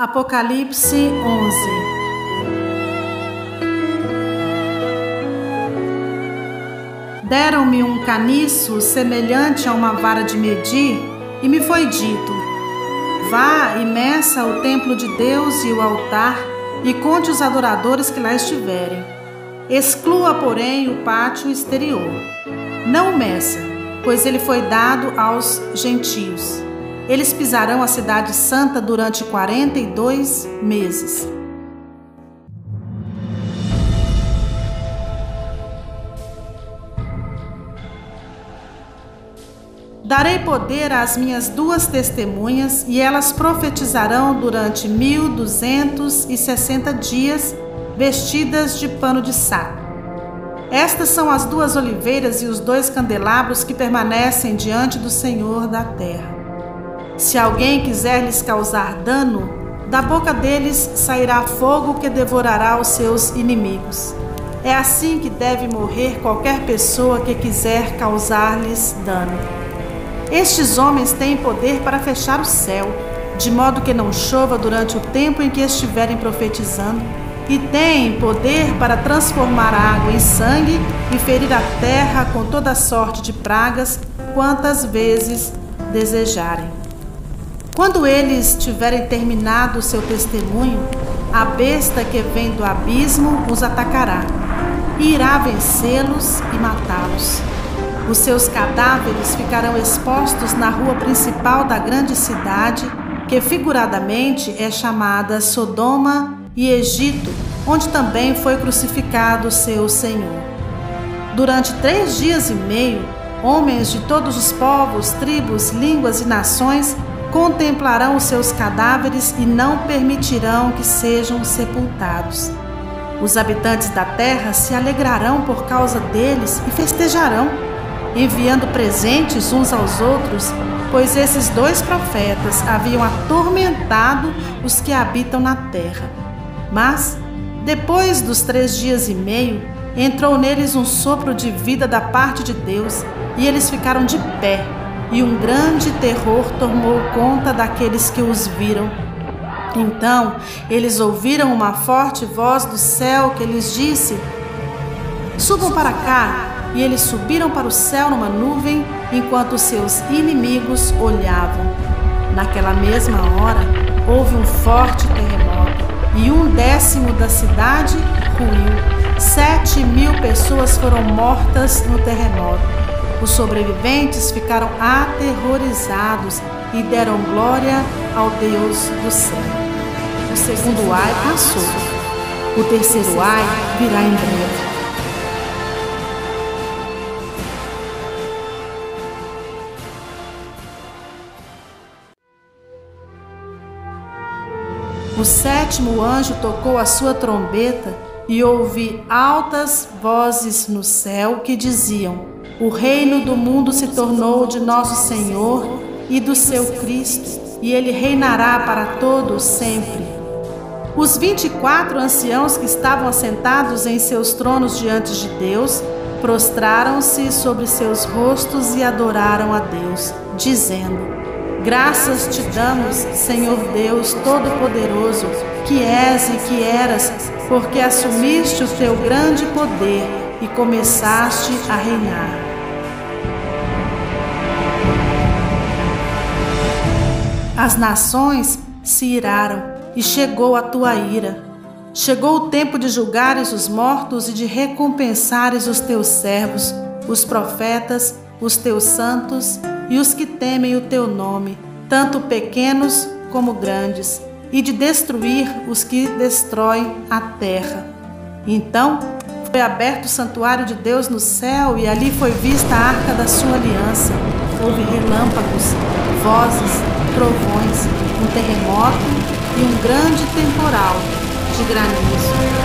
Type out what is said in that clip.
Apocalipse 11 Deram-me um caniço semelhante a uma vara de medir, e me foi dito: Vá e meça o templo de Deus e o altar, e conte os adoradores que lá estiverem. Exclua, porém, o pátio exterior. Não meça, pois ele foi dado aos gentios. Eles pisarão a cidade santa durante 42 meses. Darei poder às minhas duas testemunhas, e elas profetizarão durante mil duzentos e sessenta dias, vestidas de pano de saco. Estas são as duas oliveiras e os dois candelabros que permanecem diante do Senhor da terra. Se alguém quiser lhes causar dano, da boca deles sairá fogo que devorará os seus inimigos. É assim que deve morrer qualquer pessoa que quiser causar-lhes dano. Estes homens têm poder para fechar o céu, de modo que não chova durante o tempo em que estiverem profetizando, e têm poder para transformar a água em sangue e ferir a terra com toda sorte de pragas, quantas vezes desejarem. Quando eles tiverem terminado o seu testemunho, a besta que vem do abismo os atacará e irá vencê-los e matá-los. Os seus cadáveres ficarão expostos na rua principal da grande cidade, que figuradamente é chamada Sodoma e Egito, onde também foi crucificado seu Senhor. Durante três dias e meio, homens de todos os povos, tribos, línguas e nações contemplarão os seus cadáveres e não permitirão que sejam sepultados. Os habitantes da terra se alegrarão por causa deles e festejarão, enviando presentes uns aos outros, pois esses dois profetas haviam atormentado os que habitam na terra. Mas, depois dos três dias e meio, entrou neles um sopro de vida da parte de Deus e eles ficaram de pé e um grande terror tomou conta daqueles que os viram. Então eles ouviram uma forte voz do céu que lhes disse: Subam para cá. E eles subiram para o céu numa nuvem, enquanto seus inimigos olhavam. Naquela mesma hora, houve um forte terremoto, e um décimo da cidade ruiu. Sete mil pessoas foram mortas no terremoto. Os sobreviventes ficaram aterrorizados e deram glória ao Deus do céu. O segundo ai passou. O terceiro ai virá em breve. O sétimo anjo tocou a sua trombeta e ouvi altas vozes no céu que diziam: o reino do mundo se tornou de nosso Senhor e do seu Cristo, e ele reinará para todos sempre. Os vinte e quatro anciãos que estavam assentados em seus tronos diante de Deus prostraram-se sobre seus rostos e adoraram a Deus, dizendo: Graças te damos, Senhor Deus Todo-Poderoso, que és e que eras, porque assumiste o teu grande poder e começaste a reinar. As nações se iraram e chegou a tua ira. Chegou o tempo de julgares os mortos e de recompensares os teus servos, os profetas, os teus santos e os que temem o teu nome, tanto pequenos como grandes, e de destruir os que destroem a terra. Então foi aberto o santuário de Deus no céu e ali foi vista a arca da sua aliança. Houve relâmpagos, vozes, trovões, um terremoto e um grande temporal de granizo.